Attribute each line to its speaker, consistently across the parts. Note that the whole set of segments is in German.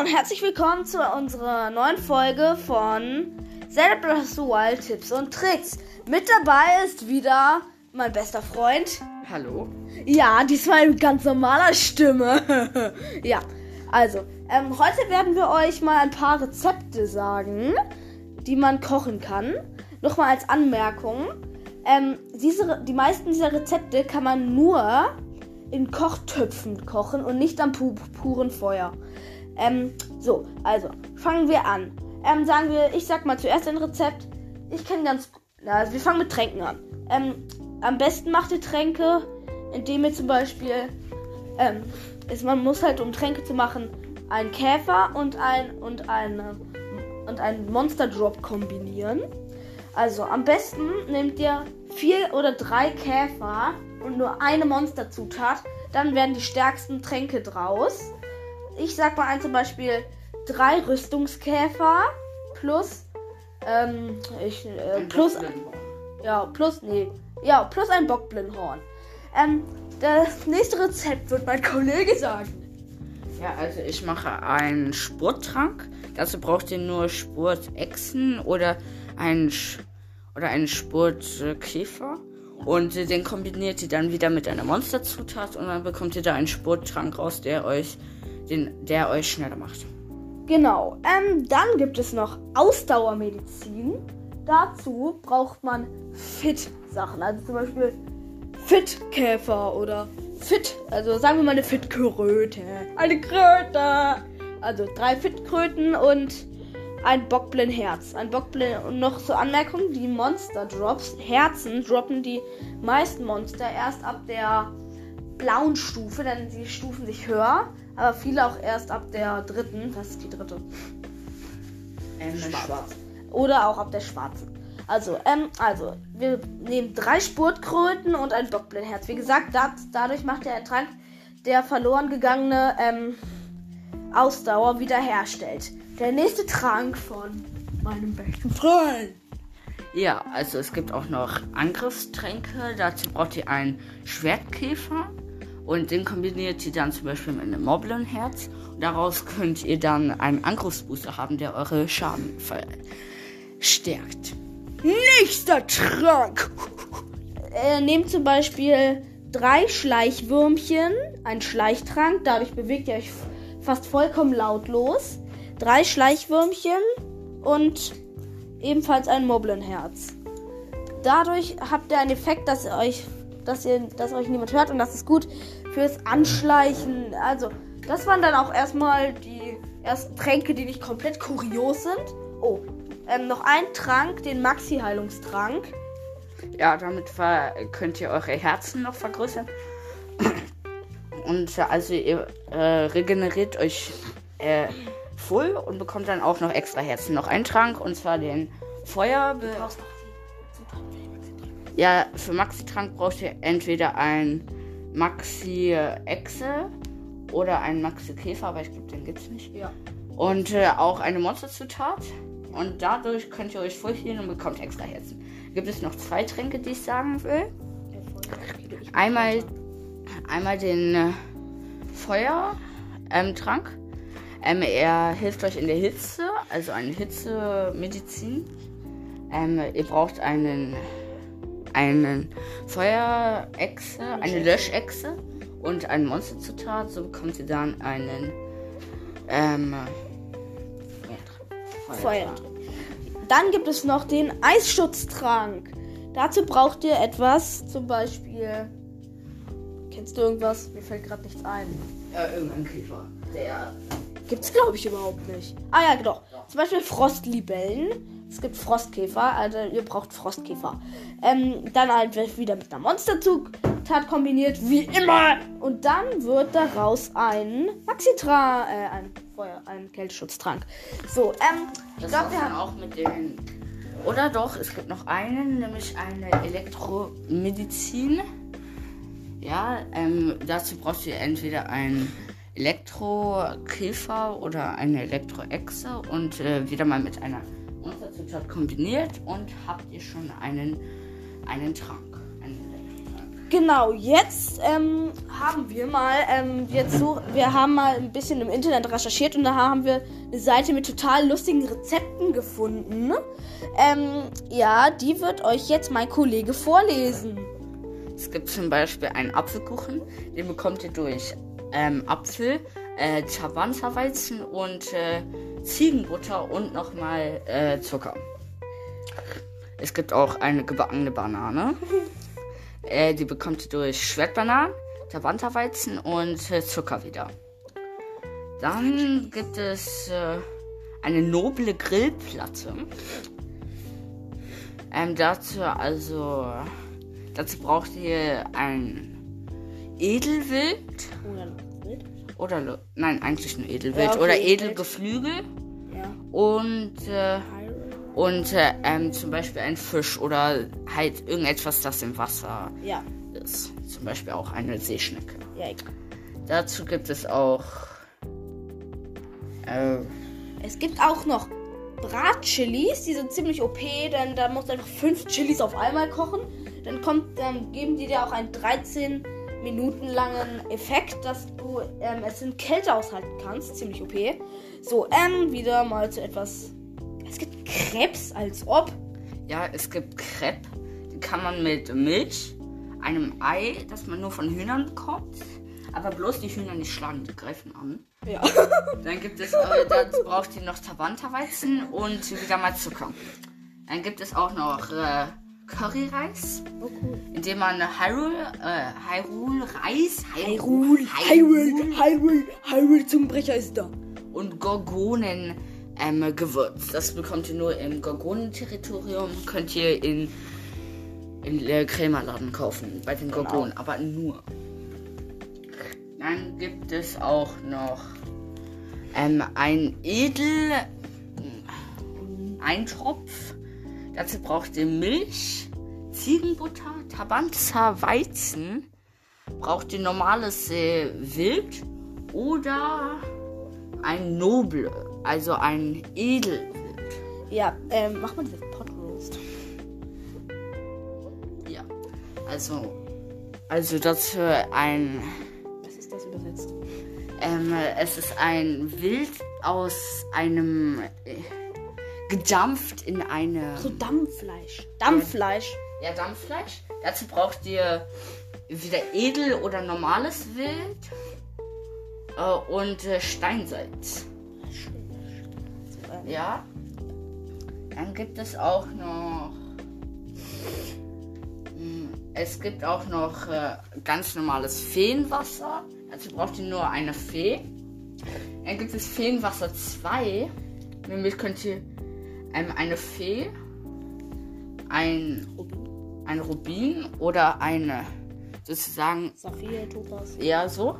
Speaker 1: und herzlich willkommen zu unserer neuen Folge von Zelda Breath of the Wild Tipps und Tricks. Mit dabei ist wieder mein bester Freund.
Speaker 2: Hallo.
Speaker 1: Ja, diesmal mit ganz normaler Stimme. ja, also, ähm, heute werden wir euch mal ein paar Rezepte sagen, die man kochen kann. Nochmal als Anmerkung. Ähm, diese, die meisten dieser Rezepte kann man nur in Kochtöpfen kochen und nicht am pu puren Feuer. Ähm, so, also, fangen wir an. Ähm, sagen wir, ich sag mal zuerst ein Rezept. Ich kenne ganz. Na, also wir fangen mit Tränken an. Ähm, am besten macht ihr Tränke, indem ihr zum Beispiel. Ähm, ist, man muss halt, um Tränke zu machen, einen Käfer und ein und eine und einen Monster Drop kombinieren. Also am besten nehmt ihr vier oder drei Käfer und nur eine Monsterzutat. Dann werden die stärksten Tränke draus. Ich sag mal ein zum Beispiel drei Rüstungskäfer plus ähm, ich, äh, plus ja plus nee ja plus ein Bockblindhorn. Ähm, das nächste Rezept wird mein Kollege sagen.
Speaker 2: Ja, also ich mache einen Spurttrank. Dazu braucht ihr nur Spurtechsen oder einen Sch oder einen Spurtkäfer. Und den kombiniert ihr dann wieder mit einer Monsterzutat und dann bekommt ihr da einen Spurttrank raus, der euch, den, der euch schneller macht.
Speaker 1: Genau. Ähm, dann gibt es noch Ausdauermedizin. Dazu braucht man Fit-Sachen. Also zum Beispiel Fit-Käfer oder Fit. Also sagen wir mal eine Fit-Kröte. Eine Kröte. Also drei Fit-Kröten und ein Bockblin-Herz. Ein Bockblin und noch zur Anmerkung, die Monster-Drops, Herzen droppen die meisten Monster erst ab der blauen Stufe, denn sie stufen sich höher, aber viele auch erst ab der dritten, das ist die dritte.
Speaker 2: Ähm,
Speaker 1: Schwarz. Oder auch ab der schwarzen. Also, ähm, also, wir nehmen drei Spurtkröten und ein Bockblindherz. Wie gesagt, dat, dadurch macht der Trank der verloren gegangene ähm, Ausdauer wiederherstellt. Der nächste Trank von meinem besten Freund.
Speaker 2: Ja, also es gibt auch noch Angriffstränke. Dazu braucht ihr einen Schwertkäfer und den kombiniert ihr dann zum Beispiel mit einem Moblin-Herz. Und daraus könnt ihr dann einen Angriffsbooster haben, der eure Schaden verstärkt.
Speaker 1: Nächster Trank. Äh, nehmt zum Beispiel drei Schleichwürmchen, ein Schleichtrank. Dadurch bewegt ihr euch fast vollkommen lautlos. Drei Schleichwürmchen und ebenfalls ein Moblenherz. Dadurch habt ihr einen Effekt, dass ihr euch, dass ihr, dass euch niemand hört und das ist gut fürs Anschleichen. Also, das waren dann auch erstmal die ersten Tränke, die nicht komplett kurios sind. Oh, ähm, noch ein Trank, den Maxi-Heilungstrank.
Speaker 2: Ja, damit könnt ihr eure Herzen noch vergrößern. Und äh, also ihr äh, regeneriert euch äh, voll und bekommt dann auch noch extra Herzen. Noch einen Trank und zwar den Feuer. Ja, für Maxi-Trank braucht ihr entweder ein Maxi-Echse oder einen Maxi-Käfer, aber ich glaube, den gibt's nicht.
Speaker 1: Ja.
Speaker 2: Und äh, auch eine Monsterzutat. Und dadurch könnt ihr euch voll healen und bekommt extra Herzen. Gibt es noch zwei Tränke, die ich sagen will? Einmal, einmal den äh, Feuertrank. Ähm, er hilft euch in der Hitze, also eine Hitzemedizin. Ähm, ihr braucht einen, einen Feuerechse, eine Löschechse und eine Monsterzutat. So bekommt ihr dann einen ähm,
Speaker 1: Feuer. Dann gibt es noch den Eisschutztrank. Dazu braucht ihr etwas, zum Beispiel. Kennst du irgendwas? Mir fällt gerade nichts ein.
Speaker 2: Ja, irgendein Käfer. Der.
Speaker 1: Gibt's glaube ich überhaupt nicht. Ah ja, doch. Zum Beispiel Frostlibellen. Es gibt Frostkäfer, also ihr braucht Frostkäfer. Ähm, dann halt wieder mit einer Monsterzutat kombiniert, wie immer. Und dann wird daraus ein Maxitra, äh, ein Feuer, ein Kälteschutztrank. So, ähm, ich glaube, wir haben.
Speaker 2: auch mit den. Oder doch, es gibt noch einen, nämlich eine Elektromedizin. Ja, ähm, dazu braucht ihr entweder einen Elektrokäfer oder eine Elektroechse und äh, wieder mal mit einer Monsterzutat kombiniert und habt ihr schon einen, einen Trank. Einen.
Speaker 1: Genau, jetzt ähm, haben wir mal, ähm, jetzt so, wir haben mal ein bisschen im Internet recherchiert und da haben wir eine Seite mit total lustigen Rezepten gefunden. Ähm, ja, die wird euch jetzt mein Kollege vorlesen.
Speaker 2: Es gibt zum Beispiel einen Apfelkuchen, den bekommt ihr durch ähm, Apfel, äh, Tabanzerweizen und äh, Ziegenbutter und nochmal äh, Zucker. Es gibt auch eine gebackene Banane. Äh, die bekommt ihr durch Schwertbananen, Tabanterweizen und äh, Zucker wieder. Dann gibt es äh, eine noble Grillplatte. Ähm, dazu also dazu braucht ihr ein Edelwild
Speaker 1: Oder Wild?
Speaker 2: Oder lo- nein eigentlich nur Edelwild
Speaker 1: Ja, okay,
Speaker 2: oder. Edelgeflügel
Speaker 1: Ja.
Speaker 2: und äh, und äh, ähm, zum Beispiel ein Fisch oder halt irgendetwas, das im Wasser
Speaker 1: Ja,
Speaker 2: ist. Zum Beispiel auch eine Seeschnecke.
Speaker 1: ja.
Speaker 2: Dazu gibt es auch. Äh,
Speaker 1: Es gibt auch noch Bratchilis, die sind ziemlich OP, denn da musst du einfach fünf Chilis auf einmal kochen. Dann kommt, dann geben die dir auch einen 13 Minuten langen Effekt, dass du ähm, es in Kälte aushalten kannst. Ziemlich OP. So, ähm, wieder mal zu etwas. Es gibt Krebs, als ob.
Speaker 2: ja, es gibt Crepe. Die kann man mit Milch, einem Ei, das man nur von Hühnern bekommt. Aber bloß die Hühner nicht schlagen, die greifen an.
Speaker 1: Ja.
Speaker 2: Dann gibt es, äh, dazu braucht ihr noch Tabanterweizen und wieder mal Zucker. Dann gibt es auch noch äh, Curryreis,
Speaker 1: Oh, cool.
Speaker 2: indem man Hyrule, äh, Hyrule Reis,
Speaker 1: Hyrule, Hyrule, Hyrule, Hyrule Zungenbrecher ist da.
Speaker 2: und Gorgonen ähm, Gewürz. Das bekommt ihr nur im Gorgonenterritorium. Könnt ihr in, in äh, Krämerladen kaufen, bei den Gorgonen, aber nur. Dann gibt es auch noch ähm, ein Edel Eintropf. Dazu braucht ihr Milch, Ziegenbutter, Tabanzer Weizen. Braucht ihr normales äh, Wild oder ein Noble, also ein Edelwild.
Speaker 1: Ja, ähm, mach mal diese Potroast.
Speaker 2: Ja, also, also dazu ein,
Speaker 1: Was ist das übersetzt?
Speaker 2: ähm, es ist ein Wild aus einem äh, gedampft in eine
Speaker 1: So Dampffleisch. Dampffleisch.
Speaker 2: ja, Dampffleisch. Dazu braucht ihr wieder edel oder normales Wild äh, und äh, Steinsalz. Ja. Dann gibt es auch noch. Hm, Es gibt auch noch äh, ganz normales Feenwasser. Dazu braucht ihr nur eine Fee. Dann gibt es Feenwasser 2. Nämlich könnt ihr ähm, eine Fee, ein, ein Rubin oder eine sozusagen
Speaker 1: Saphir, Topaz,
Speaker 2: eher so.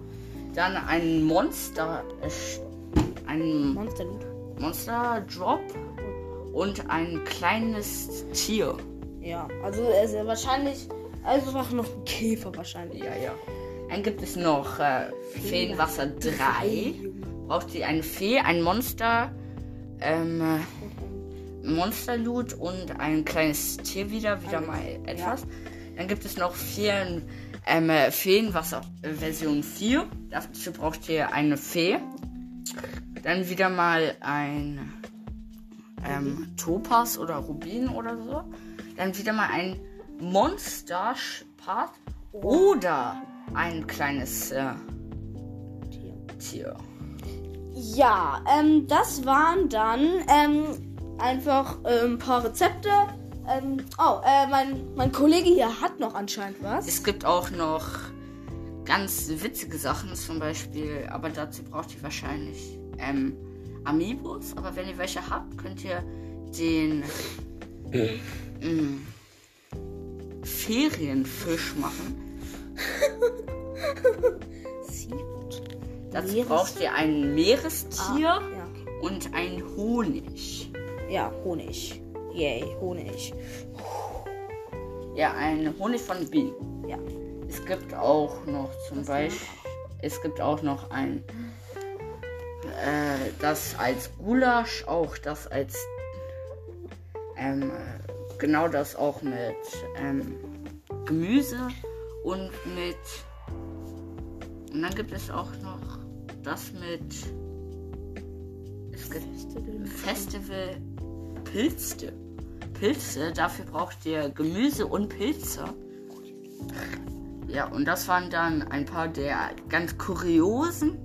Speaker 2: Dann ein Monster, äh, ein
Speaker 1: Monsterloot.
Speaker 2: Monster Drop und ein kleines Tier.
Speaker 1: Ja, also ist ja wahrscheinlich einfach noch ein Käfer wahrscheinlich.
Speaker 2: Ja, ja. Dann gibt es noch äh, Feenwasser 3. Braucht ihr eine Fee, ein Monster, ähm, äh, Monsterloot und ein kleines Tier wieder, wieder mal etwas. Dann gibt es noch vier ähm, äh, Feenwasser äh, Version 4. Dazu braucht ihr eine Fee. Dann wieder mal ein ähm, Topaz oder Rubin oder so. Dann wieder mal ein Monster-Part oder ein kleines äh, Tier.
Speaker 1: Ja, ähm, das waren dann ähm, einfach äh, ein paar Rezepte. Ähm, oh, äh, mein, mein Kollege hier hat noch anscheinend was.
Speaker 2: Es gibt auch noch ganz witzige Sachen, zum Beispiel, aber dazu braucht ihr wahrscheinlich ähm, Amiibos. Aber wenn ihr welche habt, könnt ihr den mm, Ferienfisch machen. Dazu braucht ihr ein Meerestier
Speaker 1: Ja, okay.
Speaker 2: und ein Honig.
Speaker 1: Ja, Honig. Yay, Honig.
Speaker 2: Ja, ein Honig von Bienen.
Speaker 1: Ja.
Speaker 2: Es gibt auch noch zum Beispiel, es gibt auch noch ein, äh, das als Gulasch, auch das als, ähm, äh, genau das auch mit ähm, Gemüse und mit. Und dann gibt es auch noch das mit. Es gibt Festival Pilze. Pilze, dafür braucht ihr Gemüse und Pilze. Ja, und das waren dann ein paar der ganz kuriosen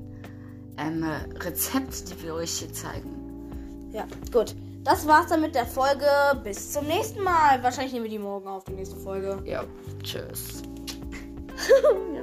Speaker 2: ähm, Rezepte, die wir euch hier zeigen.
Speaker 1: Ja, gut. Das war's dann mit der Folge. Bis zum nächsten Mal. Wahrscheinlich nehmen wir die morgen auf, die nächste Folge.
Speaker 2: Ja, tschüss.